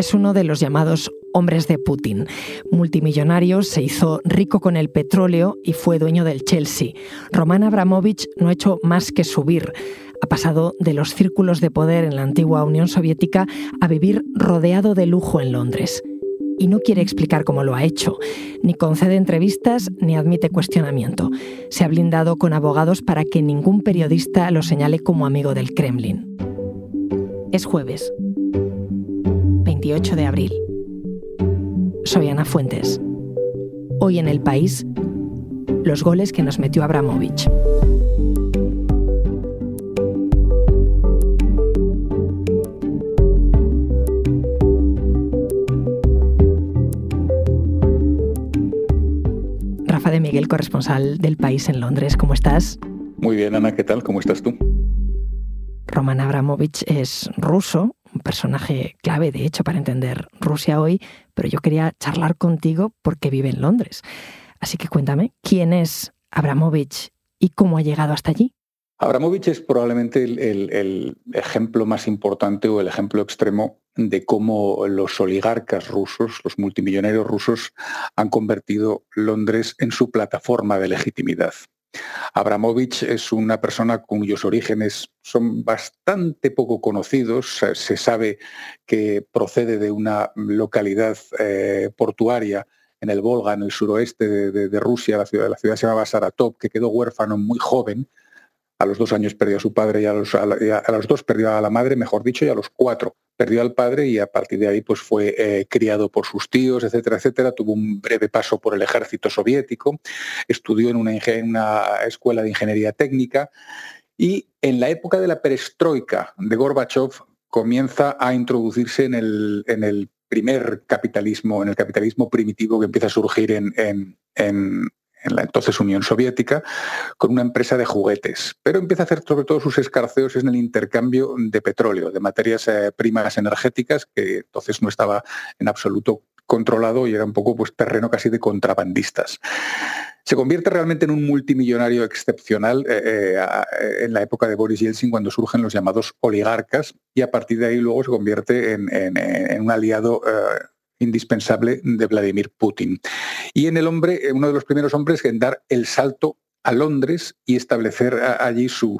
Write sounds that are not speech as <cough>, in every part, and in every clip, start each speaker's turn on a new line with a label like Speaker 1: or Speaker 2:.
Speaker 1: es uno de los llamados hombres de Putin. Multimillonario, se hizo rico con el petróleo y fue dueño del Chelsea. Roman Abramovich no ha hecho más que subir. Ha pasado de los círculos de poder en la antigua Unión Soviética a vivir rodeado de lujo en Londres. Y no quiere explicar cómo lo ha hecho. Ni concede entrevistas ni admite cuestionamiento. Se ha blindado con abogados para que ningún periodista lo señale como amigo del Kremlin. Es jueves, 28 de abril. Soy Ana Fuentes. Hoy en el país, los goles que nos metió Abramovich. Rafa de Miguel, corresponsal del país en Londres, ¿cómo estás?
Speaker 2: Muy bien, Ana, ¿qué tal? ¿Cómo estás tú?
Speaker 1: Roman Abramovich es ruso, personaje clave, de hecho, para entender Rusia hoy, pero yo quería charlar contigo porque vive en Londres. Así que cuéntame, ¿quién es Abramovich y cómo ha llegado hasta allí?
Speaker 2: Abramovich es probablemente el, ejemplo más importante o el ejemplo extremo de cómo los oligarcas rusos, los multimillonarios rusos, han convertido Londres en su plataforma de legitimidad. Abramovich es una persona cuyos orígenes son bastante poco conocidos. Se sabe que procede de una localidad eh, portuaria en el Volga, en el suroeste de, Rusia, la ciudad, la se llamaba Saratov, que quedó huérfano muy joven. A los dos años perdió a su padre y a los, los dos perdió a la madre, mejor dicho, y a los cuatro perdió al padre y a partir de ahí pues fue eh, criado por sus tíos, etcétera, etcétera. Tuvo un breve paso por el ejército soviético, estudió en una, escuela de ingeniería técnica y en la época de la perestroika de Gorbachev comienza a introducirse en el, en el primer capitalismo, en el capitalismo primitivo que empieza a surgir en la entonces Unión Soviética, con una empresa de juguetes. Pero empieza a hacer sobre todo sus escarceos en el intercambio de petróleo, de materias eh, primas energéticas, que entonces no estaba en absoluto controlado y era un poco pues, terreno casi de contrabandistas. Se convierte realmente en un multimillonario excepcional eh, eh, en la época de Boris Yeltsin, cuando surgen los llamados oligarcas, y a partir de ahí luego se convierte en, un aliado indispensable de Vladimir Putin. Y en el hombre, eh, uno de los primeros hombres en dar el salto a Londres y establecer allí su,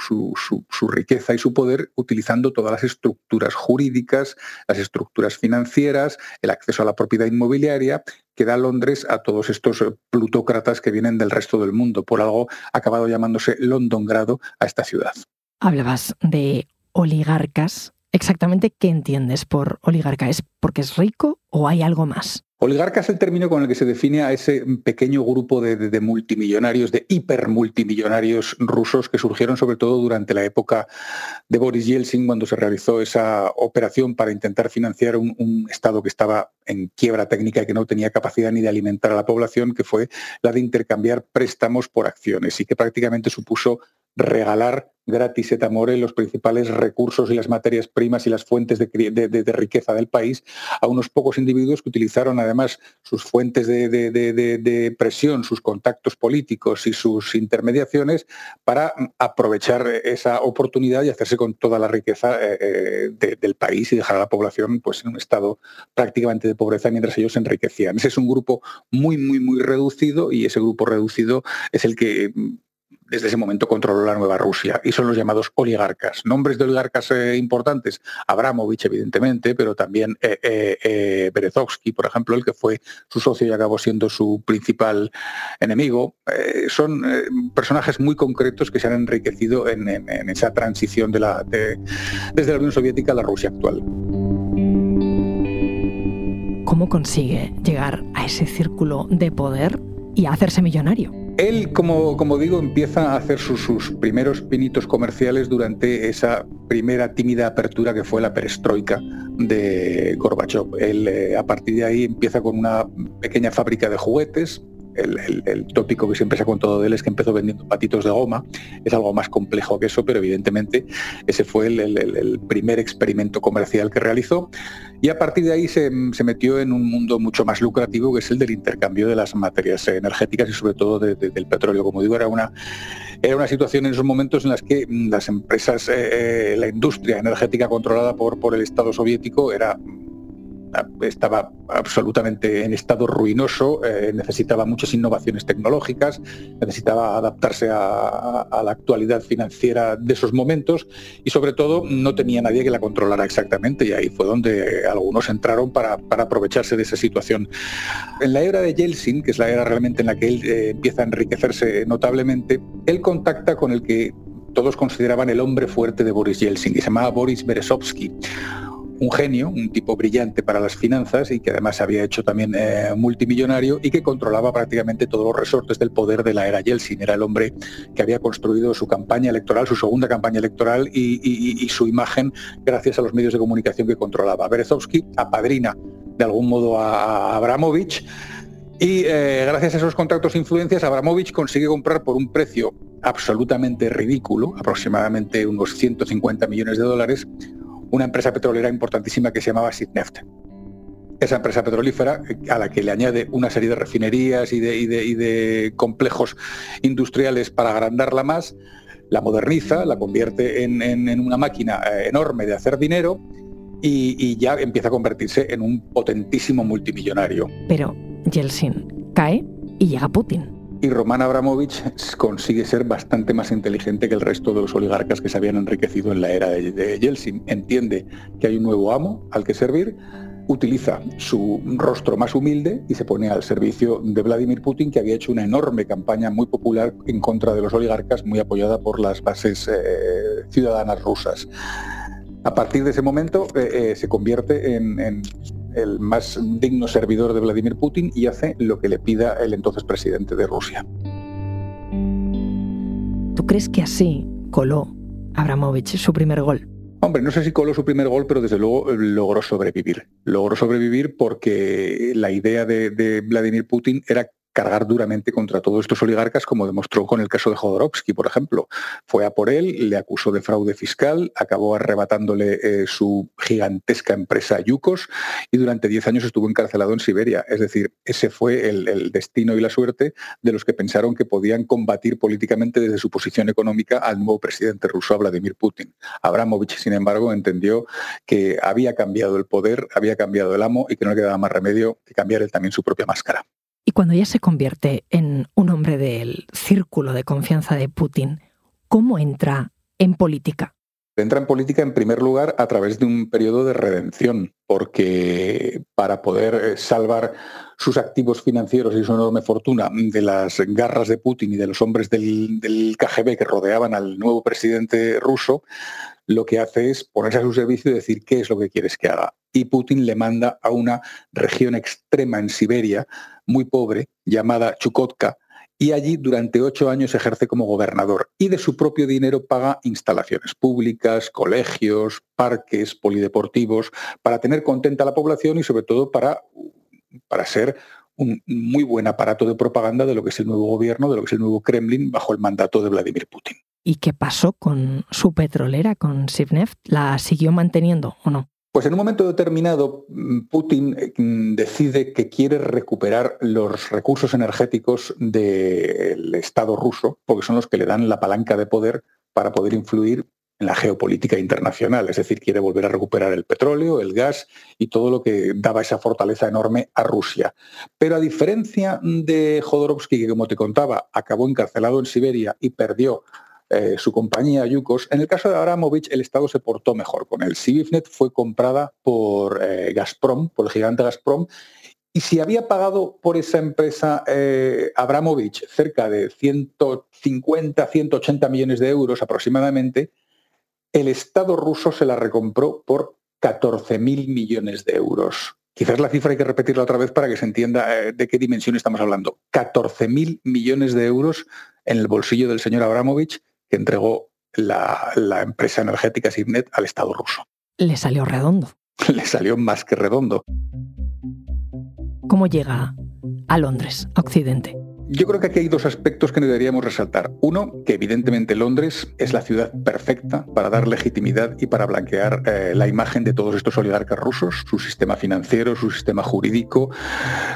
Speaker 2: riqueza y su poder utilizando todas las estructuras jurídicas, las estructuras financieras, el acceso a la propiedad inmobiliaria que da Londres a todos estos eh, plutócratas que vienen del resto del mundo. Por algo ha acabado llamándose Londongrado a esta ciudad.
Speaker 1: Hablabas de oligarcas exactamente qué entiendes por oligarca. ¿Es porque es rico o hay algo más?
Speaker 2: Oligarca es el término con el que se define a ese pequeño grupo de, multimillonarios, de hipermultimillonarios rusos que surgieron sobre todo durante la época de Boris Yeltsin, cuando se realizó esa operación para intentar financiar un, un, Estado que estaba en quiebra técnica y que no tenía capacidad ni de alimentar a la población, que fue la de intercambiar préstamos por acciones y que prácticamente supuso regalar gratis et amore los principales recursos y las materias primas y las fuentes de, riqueza del país a unos pocos individuos que utilizaron además sus fuentes de, presión, sus contactos políticos y sus intermediaciones para aprovechar esa oportunidad y hacerse con toda la riqueza eh, eh, del país y dejar a la población pues, en un estado prácticamente de pobreza mientras ellos se enriquecían. Ese es un grupo muy, muy, muy reducido y ese grupo reducido es el que desde ese momento controló la nueva Rusia y son los llamados oligarcas. Nombres de oligarcas eh, importantes, Abramovich evidentemente, pero también eh, eh, Berezovsky, por ejemplo, el que fue su socio y acabó siendo su principal enemigo. son personajes muy concretos que se han enriquecido en, esa transición de la, desde la Unión Soviética a la Rusia actual.
Speaker 1: ¿Cómo consigue llegar a ese círculo de poder y hacerse millonario?
Speaker 2: Él, como, como digo, empieza a hacer sus, primeros pinitos comerciales durante esa primera tímida apertura que fue la perestroika de Gorbachev. Él, eh, a partir de ahí, empieza con una pequeña fábrica de juguetes, el, tópico que siempre se ha contado de él es que empezó vendiendo patitos de goma. Es algo más complejo que eso, pero evidentemente ese fue el, primer experimento comercial que realizó. Y a partir de ahí se, metió en un mundo mucho más lucrativo, que es el del intercambio de las materias energéticas y sobre todo del petróleo. Como digo, era una, era una situación en esos momentos en las que las empresas, eh, eh, la industria energética controlada por el Estado soviético era estaba absolutamente en estado ruinoso, eh, necesitaba muchas innovaciones tecnológicas, necesitaba adaptarse a, la actualidad financiera de esos momentos y sobre todo no tenía nadie que la controlara exactamente y ahí fue donde algunos entraron para, aprovecharse de esa situación. En la era de Yeltsin, que es la era realmente en la que él eh, empieza a enriquecerse notablemente, él contacta con el que todos consideraban el hombre fuerte de Boris Yeltsin, que se llamaba Boris Berezovsky, un genio, un tipo brillante para las finanzas y que además había hecho también eh, multimillonario y que controlaba prácticamente todos los resortes del poder de la era Yeltsin. Era el hombre que había construido su campaña electoral, su segunda campaña electoral y, su imagen gracias a los medios de comunicación que controlaba. Berezovsky apadrina de algún modo a, Abramovich y eh, gracias a esos contactos e influencias, Abramovich consigue comprar por un precio absolutamente ridículo, aproximadamente unos 150 millones de dólares, una empresa petrolera importantísima que se llamaba Sidneft. Esa empresa petrolífera, a la que le añade una serie de refinerías y de, complejos industriales para agrandarla más, la moderniza, la convierte en, una máquina eh, enorme de hacer dinero y, ya empieza a convertirse en un potentísimo multimillonario.
Speaker 1: Pero Yeltsin cae y llega Putin
Speaker 2: y Roman Abramovich consigue ser bastante más inteligente que el resto de los oligarcas que se habían enriquecido en la era de, Yeltsin. Entiende que hay un nuevo amo al que servir, utiliza su rostro más humilde y se pone al servicio de Vladimir Putin, que había hecho una enorme campaña muy popular en contra de los oligarcas, muy apoyada por las bases eh, ciudadanas rusas. A partir de ese momento eh, eh, se convierte en el más digno servidor de Vladimir Putin y hace lo que le pida el entonces presidente de Rusia.
Speaker 1: ¿Tú crees que así coló Abramovich su primer gol?
Speaker 2: Hombre, no sé si coló su primer gol, pero desde luego logró sobrevivir. Logró sobrevivir porque la idea de, de Vladimir Putin era cargar duramente contra todos estos oligarcas, como demostró con el caso de Jodorowsky, por ejemplo. Fue a por él, le acusó de fraude fiscal, acabó arrebatándole eh, su gigantesca empresa Yukos y durante 10 años estuvo encarcelado en Siberia. Es decir, ese fue el, destino y la suerte de los que pensaron que podían combatir políticamente desde su posición económica al nuevo presidente ruso, Vladimir Putin. Abramovich, sin embargo, entendió que había cambiado el poder, había cambiado el amo y que no le quedaba más remedio que cambiar él también su propia máscara.
Speaker 1: Y cuando ya se convierte en un hombre del círculo de confianza de Putin, ¿cómo entra en política?
Speaker 2: Entra en política en primer lugar a través de un periodo de redención, porque para poder eh, salvar sus activos financieros y su enorme fortuna de las garras de Putin y de los hombres del, del KGB que rodeaban al nuevo presidente ruso, lo que hace es ponerse a su servicio y decir qué es lo que quieres que haga. Y Putin le manda a una región extrema en Siberia, muy pobre, llamada Chukotka, y allí durante ocho años ejerce como gobernador y de su propio dinero paga instalaciones públicas, colegios, parques, polideportivos, para tener contenta a la población y sobre todo para, para ser un muy buen aparato de propaganda de lo que es el nuevo gobierno, de lo que es el nuevo Kremlin bajo el mandato de Vladimir Putin.
Speaker 1: ¿Y qué pasó con su petrolera, con Sivneft? ¿La siguió manteniendo o no?
Speaker 2: Pues en un momento determinado, mm, Putin mm, decide que quiere recuperar los recursos energéticos del Estado ruso, porque son los que le dan la palanca de poder para poder influir en la geopolítica internacional. Es decir, quiere volver a recuperar el petróleo, el gas y todo lo que daba esa fortaleza enorme a Rusia. Pero a diferencia de Jodorowsky, que como te contaba, acabó encarcelado en Siberia y perdió eh, su compañía Yukos. En el caso de Abramovich, el Estado se portó mejor con él. Sibifnet fue comprada por eh, Gazprom, por el gigante Gazprom, y si había pagado por esa empresa eh, Abramovich cerca de 150, 180 millones de euros aproximadamente, el Estado ruso se la recompró por 14.000 millones de euros. Quizás la cifra hay que repetirla otra vez para que se entienda de qué dimensión estamos hablando. 14.000 millones de euros en el bolsillo del señor Abramovich que entregó la, empresa energética Signet al Estado ruso.
Speaker 1: Le salió redondo. <laughs>
Speaker 2: Le salió más que redondo.
Speaker 1: ¿Cómo llega a Londres, a Occidente?
Speaker 2: Yo creo que aquí hay dos aspectos que deberíamos resaltar. Uno, que evidentemente Londres es la ciudad perfecta para dar legitimidad y para blanquear eh, la imagen de todos estos oligarcas rusos, su sistema financiero, su sistema jurídico,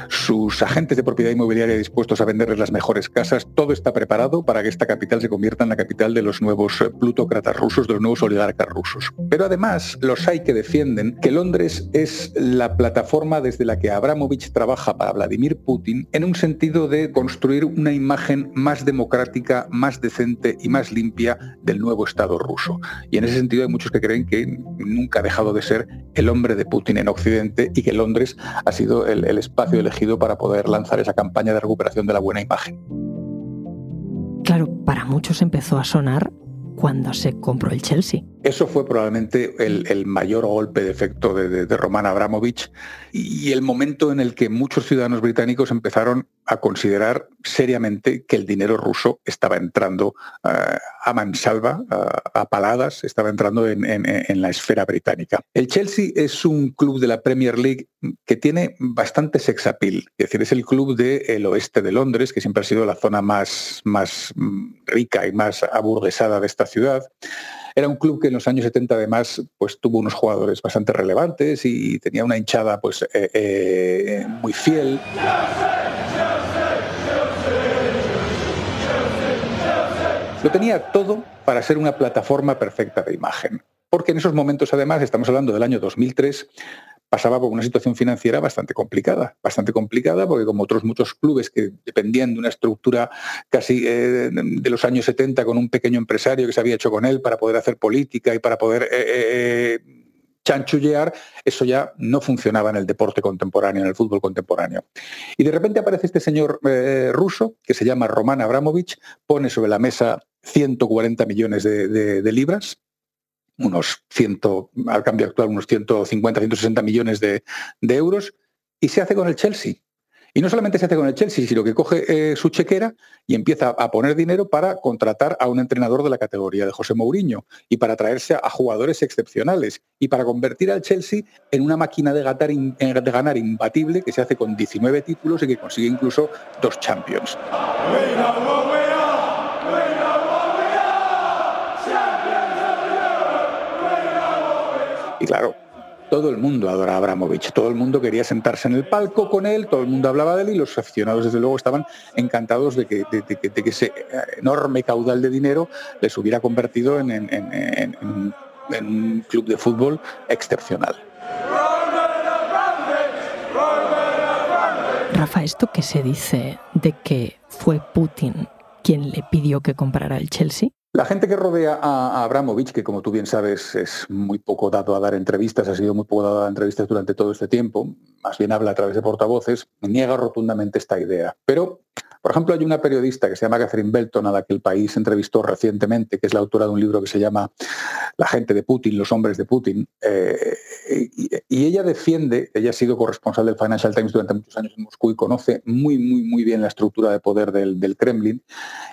Speaker 2: sus agentes de propiedad inmobiliaria dispuestos a venderles las mejores casas. Todo está preparado para que esta capital se convierta en la capital de los nuevos eh, plutócratas rusos, de los nuevos oligarcas rusos. Pero además, los hay que defienden que Londres es la plataforma desde la que Abramovich trabaja para Vladimir Putin en un sentido de construir una imagen más democrática, más decente y más limpia del nuevo Estado ruso. Y en ese sentido hay muchos que creen que nunca ha dejado de ser el hombre de Putin en Occidente y que Londres ha sido el, el espacio elegido para poder lanzar esa campaña de recuperación de la buena imagen.
Speaker 1: Claro, para muchos empezó a sonar cuando se compró el Chelsea.
Speaker 2: Eso fue probablemente el, mayor golpe de efecto de, Roman Abramovich y el momento en el que muchos ciudadanos británicos empezaron a considerar seriamente que el dinero ruso estaba entrando eh, a mansalva, a, paladas, estaba entrando en, la esfera británica. El Chelsea es un club de la Premier League que tiene bastante sex appeal, es decir, es el club del oeste de Londres, que siempre ha sido la zona más, más rica y más aburguesada de esta ciudad. Era un club que en los años 70 además pues, tuvo unos jugadores bastante relevantes y tenía una hinchada pues, eh, eh, muy fiel. Lo tenía todo para ser una plataforma perfecta de imagen. Porque en esos momentos, además, estamos hablando del año 2003, pasaba por una situación financiera bastante complicada, bastante complicada porque como otros muchos clubes que dependían de una estructura casi eh, de los años 70 con un pequeño empresario que se había hecho con él para poder hacer política y para poder eh, eh, chanchullear, eso ya no funcionaba en el deporte contemporáneo, en el fútbol contemporáneo. Y de repente aparece este señor ruso que se llama Roman Abramovich, pone sobre la mesa 140 millones de libras, unos 100, al cambio actual, unos 150, 160 millones de, euros, y se hace con el Chelsea. Y no solamente se hace con el Chelsea, sino que coge eh, su chequera y empieza a poner dinero para contratar a un entrenador de la categoría de José Mourinho y para traerse a jugadores excepcionales y para convertir al Chelsea en una máquina de, de ganar imbatible que se hace con 19 títulos y que consigue incluso dos Champions. Y claro, todo el mundo adora a Abramovich, todo el mundo quería sentarse en el palco con él, todo el mundo hablaba de él y los aficionados desde luego estaban encantados de que, ese enorme caudal de dinero les hubiera convertido en, en un club de fútbol excepcional.
Speaker 1: Rafa, esto que se dice de que fue Putin quien le pidió que comprara el Chelsea,
Speaker 2: la gente que rodea a Abramovich, que como tú bien sabes es muy poco dado a dar entrevistas, ha sido muy poco dado a dar entrevistas durante todo este tiempo, más bien habla a través de portavoces, niega rotundamente esta idea. Pero por ejemplo, hay una periodista que se llama Catherine Belton, a la que el país entrevistó recientemente, que es la autora de un libro que se llama La gente de Putin, los hombres de Putin. Eh, y, ella defiende, ella ha sido corresponsal del Financial Times durante muchos años en Moscú y conoce muy, muy, muy bien la estructura de poder del, del Kremlin.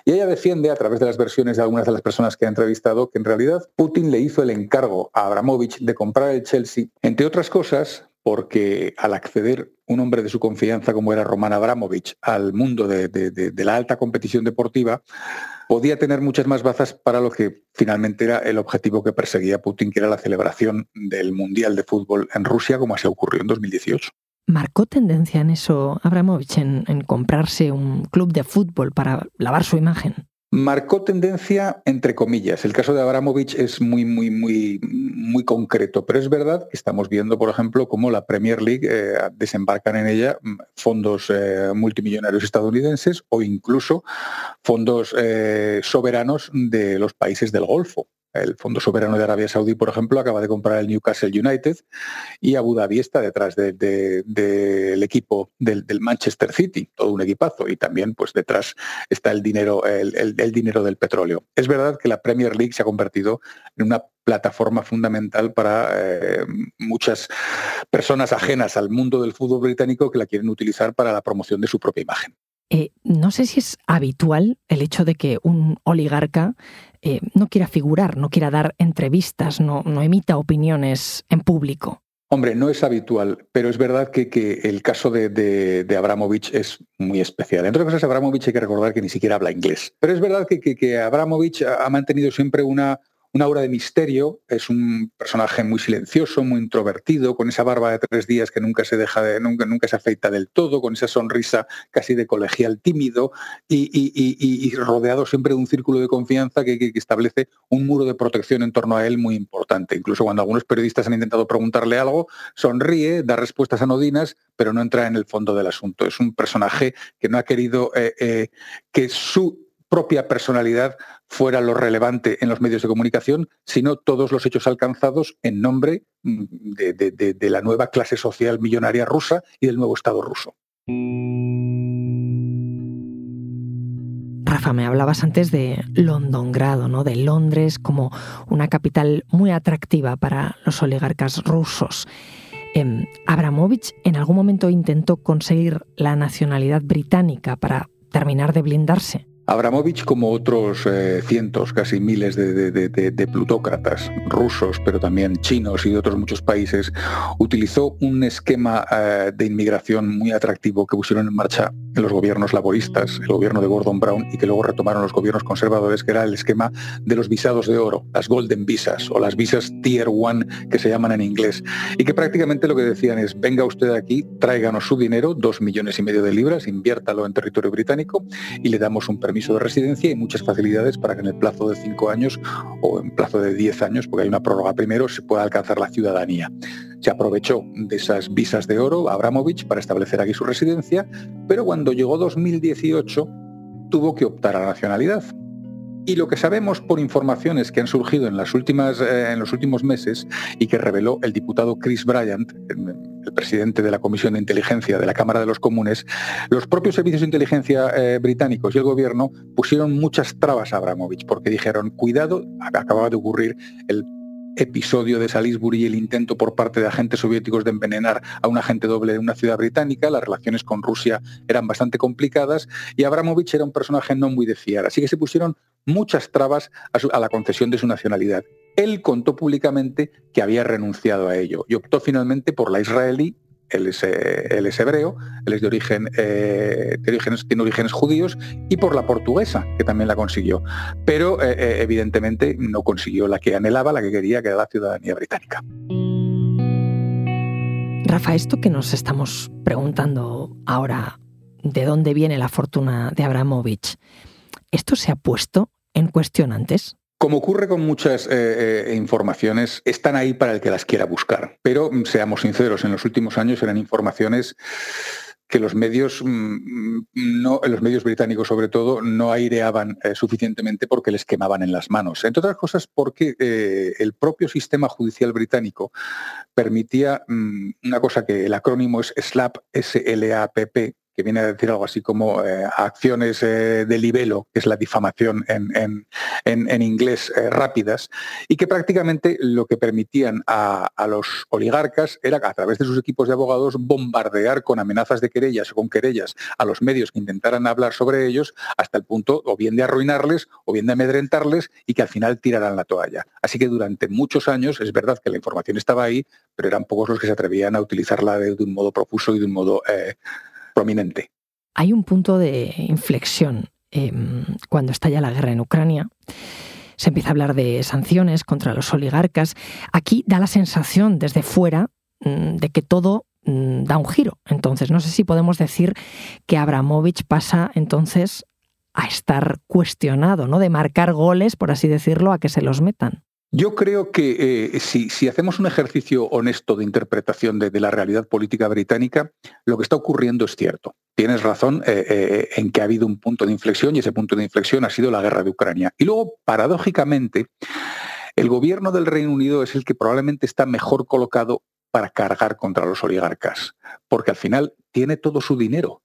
Speaker 2: Y ella defiende, a través de las versiones de algunas de las personas que ha entrevistado, que en realidad Putin le hizo el encargo a Abramovich de comprar el Chelsea, entre otras cosas, porque al acceder un hombre de su confianza como era Roman Abramovich al mundo de, la alta competición deportiva, podía tener muchas más bazas para lo que finalmente era el objetivo que perseguía Putin, que era la celebración del Mundial de Fútbol en Rusia, como así ocurrió en 2018.
Speaker 1: ¿Marcó tendencia en eso Abramovich, en comprarse un club de fútbol para lavar su imagen?
Speaker 2: Marcó tendencia entre comillas. El caso de Abramovich es muy, muy, muy, muy concreto, pero es verdad que estamos viendo, por ejemplo, cómo la Premier League eh, desembarcan en ella mm, fondos eh, multimillonarios estadounidenses o incluso fondos eh, soberanos de los países del Golfo. El Fondo Soberano de Arabia Saudí, por ejemplo, acaba de comprar el Newcastle United y Abu Dhabi está detrás del equipo del, Manchester City, todo un equipazo, y también pues detrás está el dinero, el, dinero del petróleo. Es verdad que la Premier League se ha convertido en una plataforma fundamental para eh, muchas personas ajenas al mundo del fútbol británico que la quieren utilizar para la promoción de su propia imagen.
Speaker 1: Eh, no sé si es habitual el hecho de que un oligarca eh, no quiera figurar, no quiera dar entrevistas, no, emita opiniones en público.
Speaker 2: Hombre, no es habitual, pero es verdad que, el caso de, Abramovich es muy especial. Entre otras cosas, Abramovich hay que recordar que ni siquiera habla inglés. Pero es verdad que Abramovich ha mantenido siempre una, una aura de misterio, es un personaje muy silencioso, muy introvertido, con esa barba de tres días que nunca se deja de, nunca, nunca se afeita del todo, con esa sonrisa casi de colegial tímido y, rodeado siempre de un círculo de confianza que, establece un muro de protección en torno a él muy importante. Incluso cuando algunos periodistas han intentado preguntarle algo, sonríe, da respuestas anodinas, pero no entra en el fondo del asunto. Es un personaje que no ha querido eh, eh, que su propia personalidad fuera lo relevante en los medios de comunicación, sino todos los hechos alcanzados en nombre mm, de, la nueva clase social millonaria rusa y del nuevo Estado ruso.
Speaker 1: Rafa, me hablabas antes de Londongrado, ¿no? de Londres como una capital muy atractiva para los oligarcas rusos. Em, Abramovich en algún momento intentó conseguir la nacionalidad británica para terminar de blindarse.
Speaker 2: Abramovich, como otros eh, cientos, casi miles de, plutócratas rusos, pero también chinos y de otros muchos países, utilizó un esquema eh, de inmigración muy atractivo que pusieron en marcha los gobiernos laboristas, el gobierno de Gordon Brown, y que luego retomaron los gobiernos conservadores, que era el esquema de los visados de oro, las Golden Visas o las visas Tier One que se llaman en inglés, y que prácticamente lo que decían es, venga usted aquí, tráiganos su dinero, dos millones y medio de libras, inviértalo en territorio británico y le damos un permiso de residencia y muchas facilidades para que en el plazo de cinco años o en plazo de diez años, porque hay una prórroga primero, se pueda alcanzar la ciudadanía. Se aprovechó de esas visas de oro Abramovich para establecer aquí su residencia, pero cuando llegó 2018 tuvo que optar a la nacionalidad. Y lo que sabemos por informaciones que han surgido en, las últimas, eh, en los últimos meses y que reveló el diputado Chris Bryant, el presidente de la Comisión de Inteligencia de la Cámara de los Comunes, los propios servicios de inteligencia eh, británicos y el gobierno pusieron muchas trabas a Abramovich porque dijeron, cuidado, acababa de ocurrir el episodio de Salisbury y el intento por parte de agentes soviéticos de envenenar a un agente doble de una ciudad británica, las relaciones con Rusia eran bastante complicadas y Abramovich era un personaje no muy de fiar, así que se pusieron muchas trabas a, la concesión de su nacionalidad. Él contó públicamente que había renunciado a ello y optó finalmente por la israelí él es, eh, hebreo, él es de origen, eh, tiene orígenes judíos, y por la portuguesa, que también la consiguió. Pero eh, evidentemente no consiguió la que anhelaba, la que quería, que era la ciudadanía británica.
Speaker 1: Rafa, esto que nos estamos preguntando ahora, ¿de dónde viene la fortuna de Abramovich? ¿Esto se ha puesto en cuestión antes?
Speaker 2: Como ocurre con muchas eh, eh, informaciones, están ahí para el que las quiera buscar. Pero mm, seamos sinceros, en los últimos años eran informaciones que los medios, mm, no, los medios británicos sobre todo, no aireaban eh, suficientemente porque les quemaban en las manos. Entre otras cosas porque el propio sistema judicial británico permitía mm, una cosa que el acrónimo es SLAP, S-L-A-P-P, que viene a decir algo así como eh, acciones eh, de libelo, que es la difamación en, en, inglés eh, rápidas, y que prácticamente lo que permitían a, los oligarcas era a través de sus equipos de abogados bombardear con amenazas de querellas o con querellas a los medios que intentaran hablar sobre ellos hasta el punto o bien de arruinarles o bien de amedrentarles y que al final tiraran la toalla. Así que durante muchos años es verdad que la información estaba ahí, pero eran pocos los que se atrevían a utilizarla de, un modo profuso y de un modo prominente.
Speaker 1: Hay un punto de inflexión em, cuando estalla la guerra en Ucrania. Se empieza a hablar de sanciones contra los oligarcas. Aquí da la sensación desde fuera mm, de que todo mm, da un giro. Entonces, no sé si podemos decir que Abramovich pasa entonces a estar cuestionado, ¿no? De marcar goles, por así decirlo, a que se los metan.
Speaker 2: Yo creo que eh, si, hacemos un ejercicio honesto de interpretación de, la realidad política británica, lo que está ocurriendo es cierto. Tienes razón eh, eh, en que ha habido un punto de inflexión y ese punto de inflexión ha sido la guerra de Ucrania. Y luego, paradójicamente, el gobierno del Reino Unido es el que probablemente está mejor colocado para cargar contra los oligarcas, porque al final tiene todo su dinero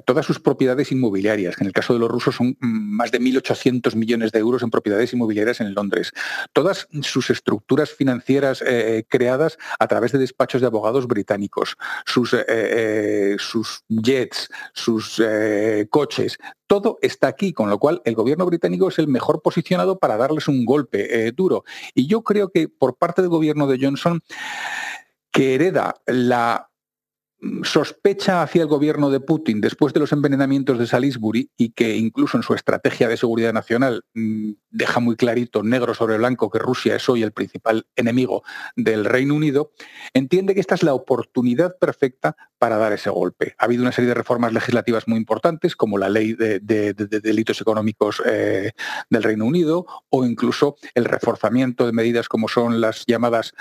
Speaker 2: todas sus propiedades inmobiliarias, que en el caso de los rusos son más de 1.800 millones de euros en propiedades inmobiliarias en Londres, todas sus estructuras financieras eh, eh, creadas a través de despachos de abogados británicos, sus, eh, sus jets, sus coches, todo está aquí, con lo cual el gobierno británico es el mejor posicionado para darles un golpe duro. Y yo creo que por parte del gobierno de Johnson, que hereda la sospecha hacia el gobierno de Putin después de los envenenamientos de Salisbury y que incluso en su estrategia de seguridad nacional mm, deja muy clarito, negro sobre blanco, que Rusia es hoy el principal enemigo del Reino Unido, entiende que esta es la oportunidad perfecta para dar ese golpe. Ha habido una serie de reformas legislativas muy importantes, como la ley de, delitos económicos eh, del Reino Unido, o incluso el reforzamiento de medidas como son las llamadas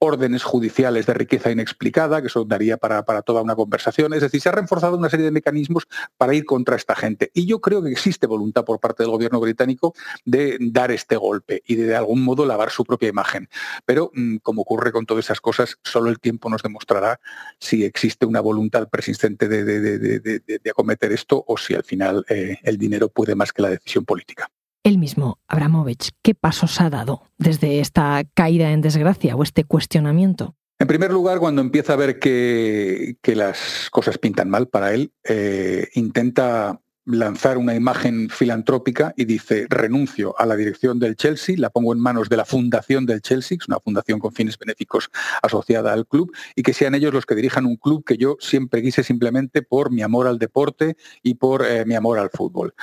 Speaker 2: órdenes judiciales de riqueza inexplicada, que eso daría para, para, toda una conversación. Es decir, se ha reforzado una serie de mecanismos para ir contra esta gente. Y yo creo que existe voluntad por parte del gobierno británico de dar este golpe y de, de algún modo lavar su propia imagen. Pero, mm, como ocurre con todas esas cosas, solo el tiempo nos demostrará si existe una voluntad persistente de, de acometer esto o si al final eh, el dinero puede más que la decisión política.
Speaker 1: El mismo, Abramovich, ¿qué pasos ha dado desde esta caída en desgracia o este cuestionamiento?
Speaker 2: En primer lugar, cuando empieza a ver que, las cosas pintan mal para él, eh, intenta lanzar una imagen filantrópica y dice, renuncio a la dirección del Chelsea, la pongo en manos de la fundación del Chelsea, que es una fundación con fines benéficos asociada al club, y que sean ellos los que dirijan un club que yo siempre quise simplemente por mi amor al deporte y por eh, mi amor al fútbol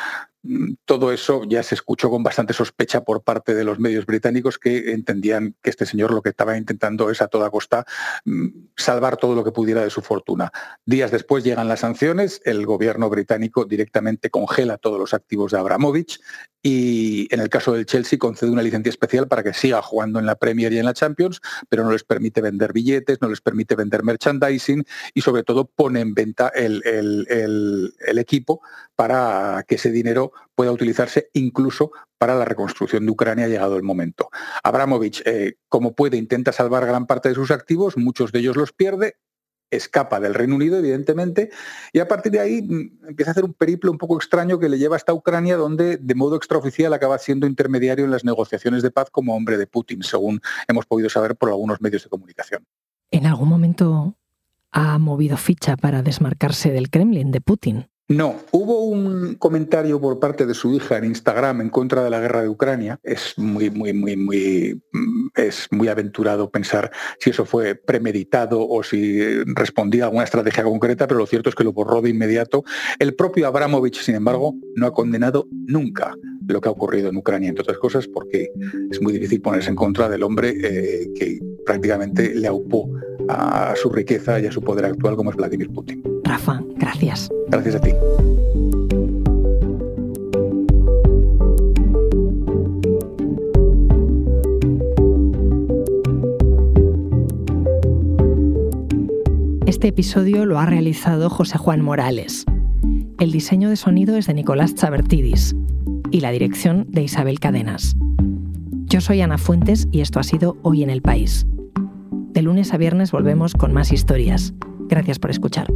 Speaker 2: todo eso ya se escuchó con bastante sospecha por parte de los medios británicos que entendían que este señor lo que estaba intentando es a toda costa mm, salvar todo lo que pudiera de su fortuna. Días después llegan las sanciones, el gobierno británico directamente congela todos los activos de Abramovich y en el caso del Chelsea concede una licencia especial para que siga jugando en la Premier y en la Champions, pero no les permite vender billetes, no les permite vender merchandising y sobre todo pone en venta el, el equipo para que ese dinero pueda utilizarse incluso para la reconstrucción de Ucrania llegado el momento. Abramovich, eh, como puede, intenta salvar gran parte de sus activos, muchos de ellos los pierde, escapa del Reino Unido, evidentemente, y a partir de ahí mm, empieza a hacer un periplo un poco extraño que le lleva hasta Ucrania, donde de modo extraoficial acaba siendo intermediario en las negociaciones de paz como hombre de Putin, según hemos podido saber por algunos medios de comunicación.
Speaker 1: ¿En algún momento ha movido ficha para desmarcarse del Kremlin, de Putin?
Speaker 2: No, hubo un comentario por parte de su hija en Instagram en contra de la guerra de Ucrania. Es muy, muy, muy, muy, mm, es muy aventurado pensar si eso fue premeditado o si respondía a alguna estrategia concreta, pero lo cierto es que lo borró de inmediato. El propio Abramovich, sin embargo, no ha condenado nunca lo que ha ocurrido en Ucrania, entre otras cosas, porque es muy difícil ponerse en contra del hombre eh, que prácticamente le aupó a su riqueza y a su poder actual como es Vladimir Putin.
Speaker 1: Rafa, gracias.
Speaker 2: Gracias a ti.
Speaker 1: Este episodio lo ha realizado José Juan Morales. El diseño de sonido es de Nicolás Chabertidis y la dirección de Isabel Cadenas. Yo soy Ana Fuentes y esto ha sido Hoy en el País. De lunes a viernes volvemos con más historias. Gracias por escuchar.